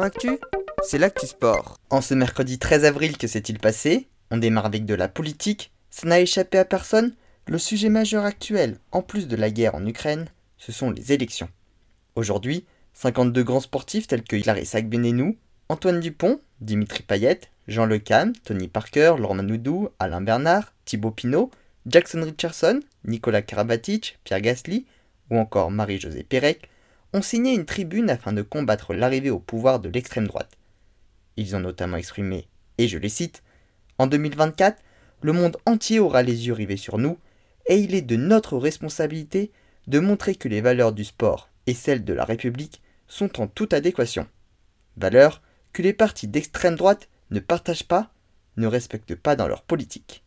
Actu, c'est l'actu sport. En ce mercredi 13 avril, que s'est-il passé? On démarre avec de la politique. Ça n'a échappé à personne. Le sujet majeur actuel, en plus de la guerre en Ukraine, ce sont les élections. Aujourd'hui, 52 grands sportifs tels que Clarissa Agbenenou, Antoine Dupont, Dimitri Payet, Jean Le Cam, Tony Parker, Laurent Manoudou, Alain Bernard, Thibaut Pinot, Jackson Richardson, Nicolas Karabatic, Pierre Gasly ou encore Marie-Josée Pérec ont signé une tribune afin de combattre l'arrivée au pouvoir de l'extrême droite. Ils ont notamment exprimé, et je les cite, En 2024, le monde entier aura les yeux rivés sur nous, et il est de notre responsabilité de montrer que les valeurs du sport et celles de la République sont en toute adéquation. Valeurs que les partis d'extrême droite ne partagent pas, ne respectent pas dans leur politique.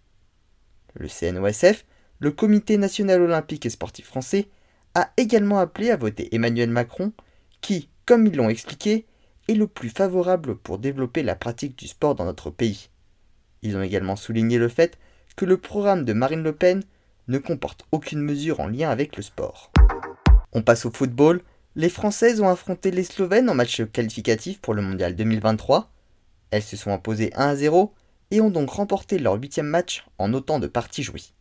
Le CNOSF, le Comité national olympique et sportif français, a également appelé à voter Emmanuel Macron, qui, comme ils l'ont expliqué, est le plus favorable pour développer la pratique du sport dans notre pays. Ils ont également souligné le fait que le programme de Marine Le Pen ne comporte aucune mesure en lien avec le sport. On passe au football. Les Françaises ont affronté les Slovènes en match qualificatif pour le Mondial 2023. Elles se sont imposées 1 à 0 et ont donc remporté leur huitième match en autant de parties jouées.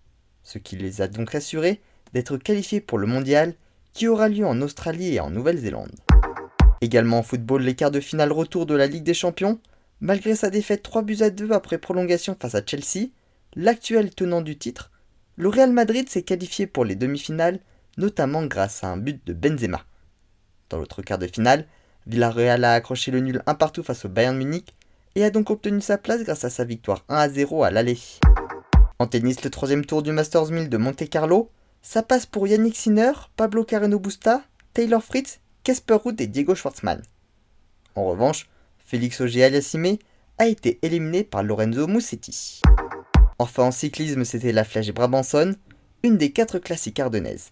Ce qui les a donc assurées d'être qualifiées pour le Mondial qui aura lieu en Australie et en Nouvelle-Zélande. Également en football, les quarts de finale retour de la Ligue des Champions. Malgré sa défaite 3 buts à 2 après prolongation face à Chelsea, l'actuel tenant du titre, le Real Madrid s'est qualifié pour les demi-finales, notamment grâce à un but de Benzema. Dans l'autre quart de finale, Villarreal a accroché le nul un partout face au Bayern Munich et a donc obtenu sa place grâce à sa victoire 1 à 0 à l'aller. En tennis, le troisième tour du Masters 1000 de Monte Carlo, ça passe pour Yannick Sinner, Pablo Carreno Busta, Taylor Fritz, Kesper Ruud et Diego Schwartzmann. En revanche, Félix Auger-Aliassime a été éliminé par Lorenzo Musetti. Enfin en cyclisme, c'était la Flèche Brabanson, une des quatre classiques ardennaises.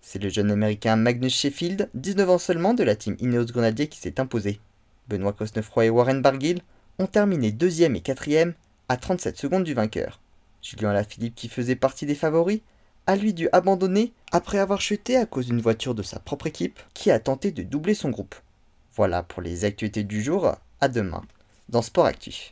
C'est le jeune américain Magnus Sheffield, 19 ans seulement, de la team Ineos Grenadier qui s'est imposé. Benoît Cosnefroy et Warren Barguil ont terminé deuxième et quatrième à 37 secondes du vainqueur. Julien Alaphilippe, qui faisait partie des favoris, a lui dû abandonner après avoir chuté à cause d'une voiture de sa propre équipe qui a tenté de doubler son groupe. Voilà pour les actualités du jour, à demain dans Sport Actif.